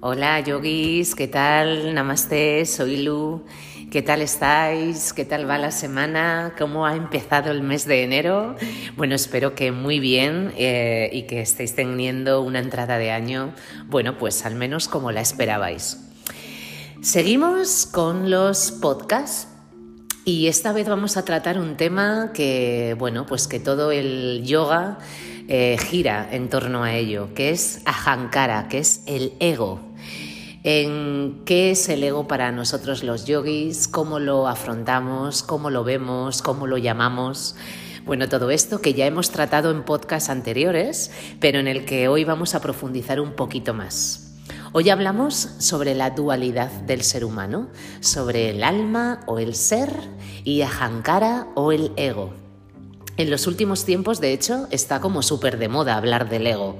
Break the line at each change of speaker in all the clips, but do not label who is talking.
Hola yogis, ¿qué tal? Namaste, soy Lu. ¿Qué tal estáis? ¿Qué tal va la semana? ¿Cómo ha empezado el mes de enero? Bueno, espero que muy bien eh, y que estéis teniendo una entrada de año, bueno, pues al menos como la esperabais. Seguimos con los podcasts y esta vez vamos a tratar un tema que, bueno, pues que todo el yoga eh, gira en torno a ello, que es ahankara, que es el ego. En qué es el ego para nosotros los yogis, cómo lo afrontamos, cómo lo vemos, cómo lo llamamos. Bueno, todo esto que ya hemos tratado en podcasts anteriores, pero en el que hoy vamos a profundizar un poquito más. Hoy hablamos sobre la dualidad del ser humano, sobre el alma o el ser y ahankara o el ego. En los últimos tiempos, de hecho, está como súper de moda hablar del ego.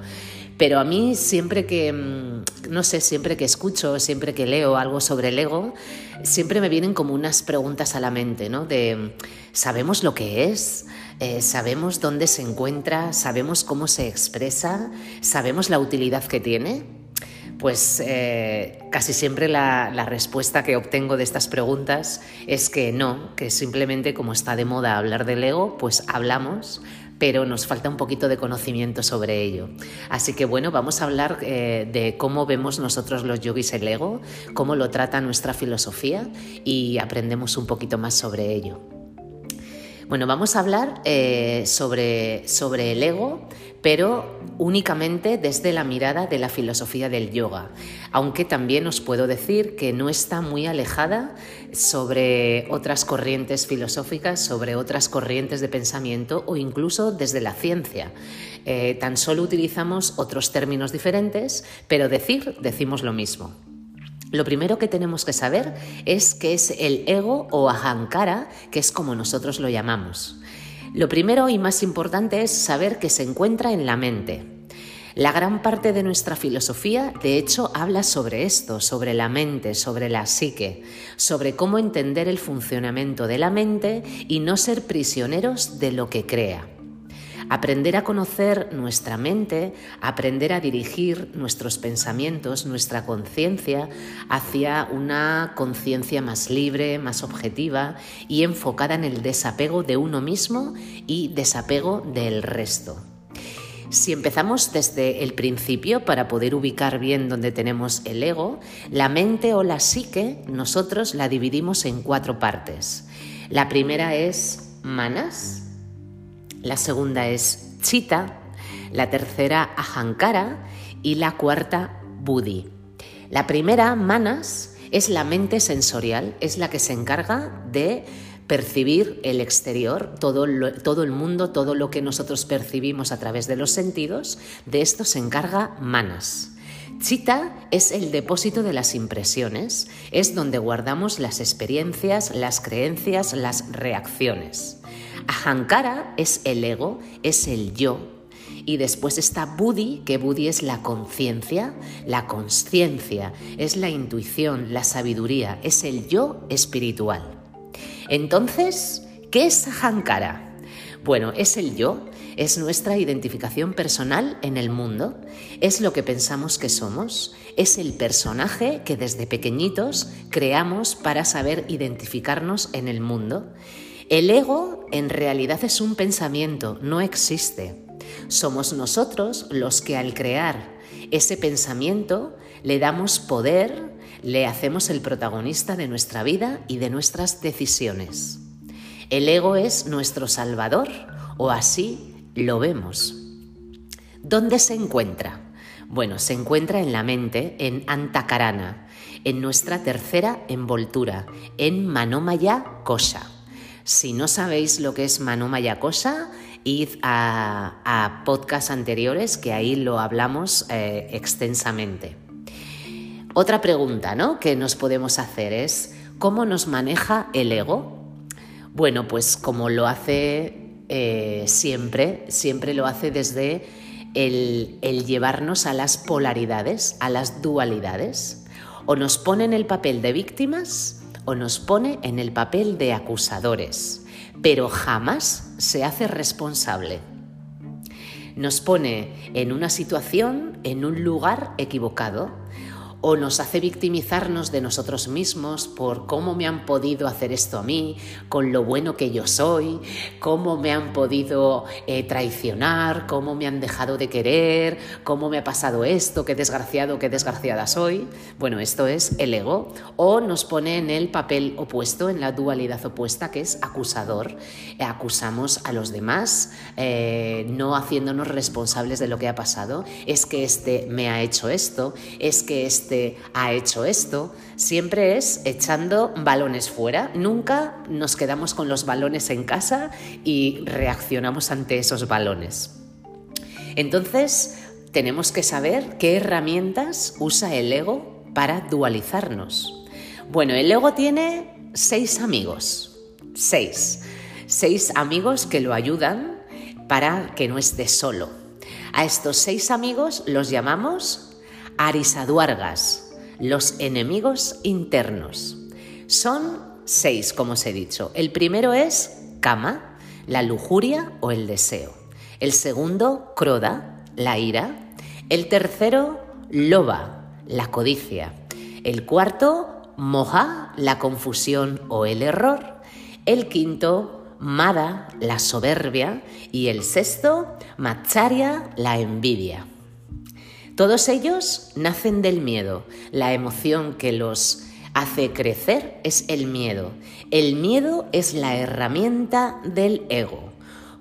Pero a mí siempre que, mm, no sé, siempre que escucho, siempre que leo algo sobre el ego, siempre me vienen como unas preguntas a la mente, ¿no? De, ¿sabemos lo que es? Eh, ¿Sabemos dónde se encuentra? ¿Sabemos cómo se expresa? ¿Sabemos la utilidad que tiene? Pues eh, casi siempre la, respuesta que obtengo de estas preguntas es que no, que simplemente como está de moda hablar del ego, pues hablamos, pero nos falta un poquito de conocimiento sobre ello. Así que bueno, vamos a hablar eh, de cómo vemos nosotros los yogis el ego, cómo lo trata nuestra filosofía y aprendemos un poquito más sobre ello. Bueno, vamos a hablar eh, sobre, sobre el ego, pero únicamente desde la mirada de la filosofía del yoga, aunque también os puedo decir que no está muy alejada sobre otras corrientes filosóficas, sobre otras corrientes de pensamiento o incluso desde la ciencia. Eh, tan solo utilizamos otros términos diferentes, pero decir, decimos lo mismo. Lo primero que tenemos que saber es qué es el ego o ahankara, que es como nosotros lo llamamos. Lo primero y más importante es saber que se encuentra en la mente. La gran parte de nuestra filosofía, de hecho, habla sobre esto, sobre la mente, sobre la psique, sobre cómo entender el funcionamiento de la mente y no ser prisioneros de lo que crea. Aprender a conocer nuestra mente, aprender a dirigir nuestros pensamientos, nuestra conciencia hacia una conciencia más libre, más objetiva y enfocada en el desapego de uno mismo y desapego del resto. Si empezamos desde el principio para poder ubicar bien donde tenemos el ego, la mente o la psique nosotros la dividimos en cuatro partes. La primera es manas, la segunda es Chita, la tercera Ahankara y la cuarta Buddhi. La primera, Manas, es la mente sensorial, es la que se encarga de percibir el exterior, todo, todo, el mundo, todo lo que nosotros percibimos a través de los sentidos, de esto se encarga Manas. Chita es el depósito de las impresiones, es donde guardamos las experiencias, las creencias, las reacciones. Ahankara es el ego, es el yo. Y después está Buddhi, que Buddhi es la conciencia, la consciencia, es la intuición, la sabiduría, es el yo espiritual. Entonces, ¿qué es Ahankara? Bueno, es el yo, es nuestra identificación personal en el mundo, es lo que pensamos que somos, es el personaje que desde pequeñitos creamos para saber identificarnos en el mundo el ego en realidad es un pensamiento, no existe. Somos nosotros los que al crear ese pensamiento le damos poder, le hacemos el protagonista de nuestra vida y de nuestras decisiones. El ego es nuestro salvador, o así lo vemos. ¿Dónde se encuentra? Bueno, se encuentra en la mente, en Antakarana, en nuestra tercera envoltura, en Manomaya Kosha. Si no sabéis lo que es Manumaya Cosa, id a, a podcasts anteriores que ahí lo hablamos eh, extensamente. Otra pregunta ¿no? que nos podemos hacer es, ¿cómo nos maneja el ego? Bueno, pues como lo hace eh, siempre, siempre lo hace desde el, el llevarnos a las polaridades, a las dualidades. O nos pone en el papel de víctimas o nos pone en el papel de acusadores, pero jamás se hace responsable. Nos pone en una situación, en un lugar equivocado, o nos hace victimizarnos de nosotros mismos por cómo me han podido hacer esto a mí, con lo bueno que yo soy, cómo me han podido eh, traicionar, cómo me han dejado de querer, cómo me ha pasado esto, qué desgraciado, qué desgraciada soy. Bueno, esto es el ego. O nos pone en el papel opuesto, en la dualidad opuesta, que es acusador. acusamos a los demás, eh, no haciéndonos responsables de lo que ha pasado. Es que este me ha hecho esto, es que este ha hecho esto. Siempre es echando balones fuera. Nunca nos quedamos con los balones en casa y reaccionamos ante esos balones. Entonces, tenemos que saber qué herramientas usa el ego para dualizarnos. Bueno, el ego tiene seis amigos. Seis. Seis amigos que lo ayudan para que no esté solo. A estos seis amigos los llamamos arisaduargas, los enemigos internos. Son seis, como os he dicho. El primero es kama, la lujuria o el deseo. El segundo, croda, la ira. El tercero, loba, la codicia. El cuarto, moja, la confusión o el error. El quinto, Mada, la soberbia, y el sexto, Macharia, la envidia. Todos ellos nacen del miedo. La emoción que los hace crecer es el miedo. El miedo es la herramienta del ego.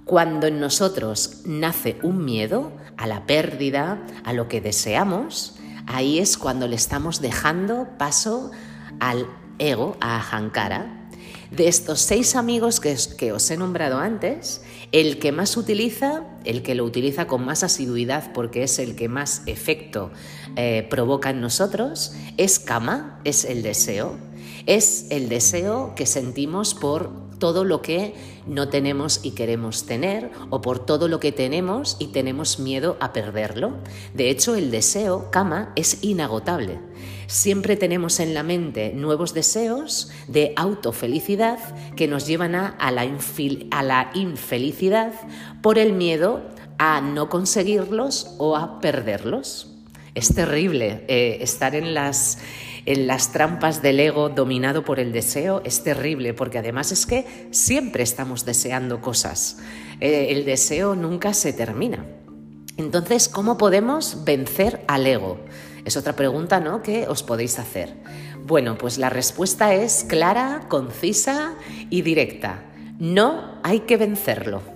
Cuando en nosotros nace un miedo a la pérdida, a lo que deseamos, ahí es cuando le estamos dejando paso al ego, a Ahankara, de estos seis amigos que, os he nombrado antes, el que más utiliza, el que lo utiliza con más asiduidad porque es el que más efecto eh, provoca en nosotros, es Kama, es el deseo. Es el deseo que sentimos por todo lo que no tenemos y queremos tener o por todo lo que tenemos y tenemos miedo a perderlo. De hecho, el deseo, kama, es inagotable. Siempre tenemos en la mente nuevos deseos de autofelicidad que nos llevan a, la, a la infelicidad por el miedo a no conseguirlos o a perderlos. Es terrible eh, estar en las en las trampas del ego dominado por el deseo es terrible, porque además es que siempre estamos deseando cosas. Eh, el deseo nunca se termina. Entonces, ¿cómo podemos vencer al ego? Es otra pregunta, ¿no? Que os podéis hacer. Bueno, pues la respuesta es clara, concisa y directa. No hay que vencerlo.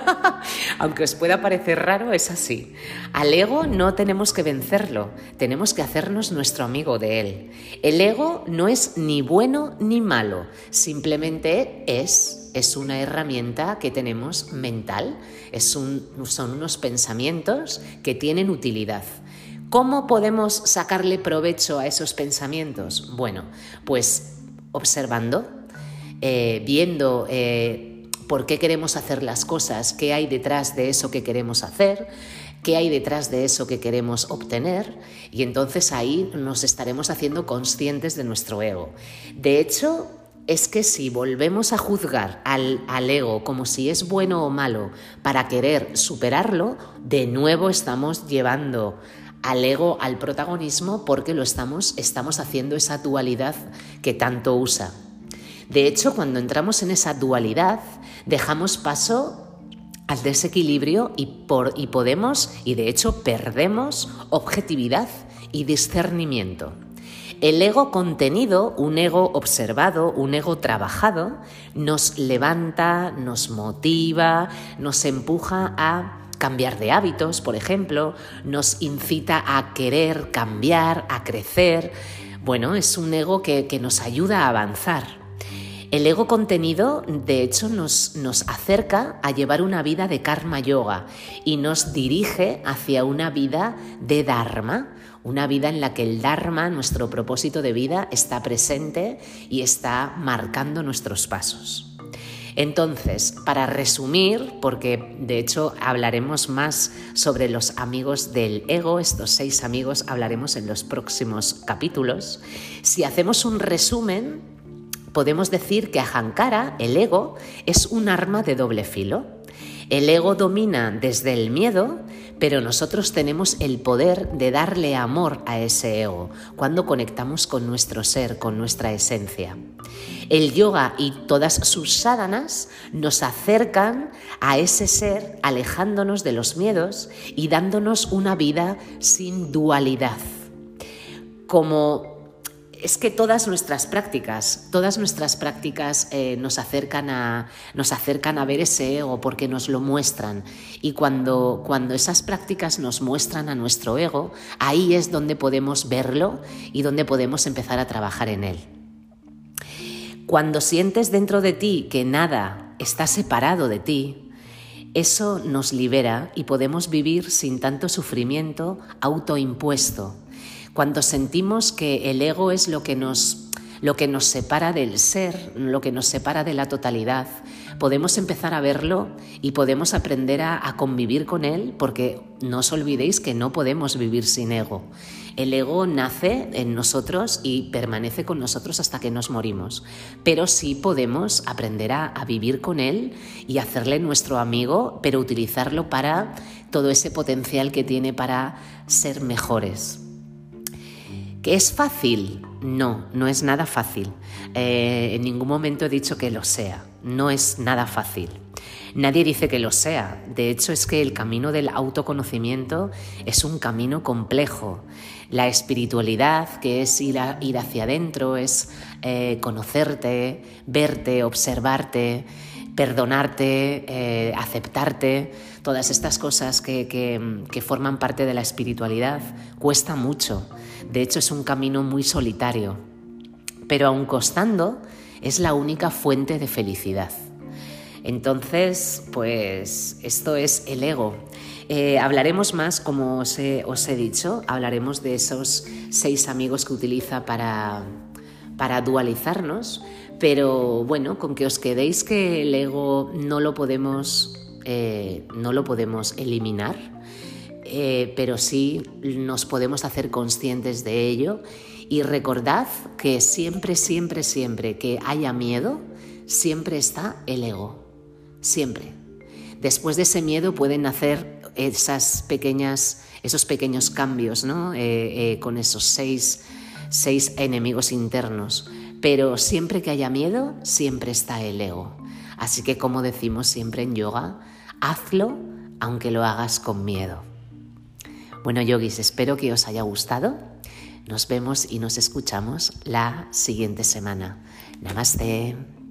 Aunque os pueda parecer raro, es así. Al ego no tenemos que vencerlo, tenemos que hacernos nuestro amigo de él. El ego no es ni bueno ni malo, simplemente es, es una herramienta que tenemos mental, es son unos pensamientos que tienen utilidad. ¿Cómo podemos sacarle provecho a esos pensamientos? Bueno, pues observando, eh, viendo... Eh, por qué queremos hacer las cosas, qué hay detrás de eso que queremos hacer, qué hay detrás de eso que queremos obtener y entonces ahí nos estaremos haciendo conscientes de nuestro ego. De hecho, es que si volvemos a juzgar al, al, ego como si es bueno o malo para querer superarlo, de nuevo estamos llevando al ego al protagonismo porque lo estamos, estamos haciendo esa dualidad que tanto usa. De hecho, cuando entramos en esa dualidad, dejamos paso al desequilibrio y, podemos, y de hecho perdemos, objetividad y discernimiento. El ego contenido, un ego observado, un ego trabajado, nos levanta, nos motiva, nos empuja a cambiar de hábitos, por ejemplo, nos incita a querer cambiar, a crecer. Bueno, es un ego que nos ayuda a avanzar. El ego contenido, de hecho, nos, nos acerca a llevar una vida de karma yoga y nos dirige hacia una vida de dharma, una vida en la que el Dharma, nuestro propósito de vida, está presente y está marcando nuestros pasos. Entonces, para resumir, porque de hecho hablaremos más sobre los amigos del ego, estos seis amigos hablaremos en los próximos capítulos, si hacemos un resumen, podemos decir que Ahankara, el ego, es un arma de doble filo. El ego domina desde el miedo, pero nosotros tenemos el poder de darle amor a ese ego cuando conectamos con nuestro ser, con nuestra esencia. El yoga y todas sus sádanas nos acercan a ese ser alejándonos de los miedos y dándonos una vida sin dualidad. Como es que todas nuestras prácticas, todas nuestras prácticas eh, nos, acercan a, nos acercan a ver ese ego porque nos lo muestran. Y cuando, cuando esas prácticas nos muestran a nuestro ego, ahí es donde podemos verlo y donde podemos empezar a trabajar en él. Cuando sientes dentro de ti que nada está separado de ti, eso nos libera y podemos vivir sin tanto sufrimiento autoimpuesto cuando sentimos que el ego es lo que nos lo que nos separa del ser, lo que nos separa de la totalidad, podemos empezar a verlo y podemos aprender a, convivir con él, porque no os olvidéis que no podemos vivir sin ego. El ego nace en nosotros y permanece con nosotros hasta que nos morimos, pero sí podemos aprender a, a vivir con él y hacerle nuestro amigo, pero utilizarlo para todo ese potencial que tiene para ser mejores. ¿Que es fácil? No, no es nada fácil. Eh, en ningún momento he dicho que lo sea. No es nada fácil. Nadie dice que lo sea. De hecho, es que el camino del autoconocimiento es un camino complejo. La espiritualidad, que es ir, hacia adentro, es eh, conocerte, verte, observarte, perdonarte, eh, aceptarte, todas estas cosas que forman parte de la espiritualidad, cuesta mucho. De hecho, es un camino muy solitario, pero aun costando, es la única fuente de felicidad. Entonces, pues esto es el ego. Eh, hablaremos más, como os he, dicho, hablaremos de esos seis amigos que utiliza para, para dualizarnos, pero bueno, con que os quedéis que el ego no lo podemos, eh, no lo podemos eliminar, eh, pero sí nos podemos hacer conscientes de ello y recordad que siempre, siempre, siempre que haya miedo, siempre está el ego, siempre. Después de ese miedo pueden nacer esas pequeñas, esos pequeños cambios ¿no? Eh, con esos seis, seis enemigos internos. Pero siempre que haya miedo, siempre está el ego. Así que como decimos siempre en yoga, hazlo aunque lo hagas con miedo. Bueno, yogis, espero que os haya gustado. Nos vemos y nos escuchamos la siguiente semana. Namaste.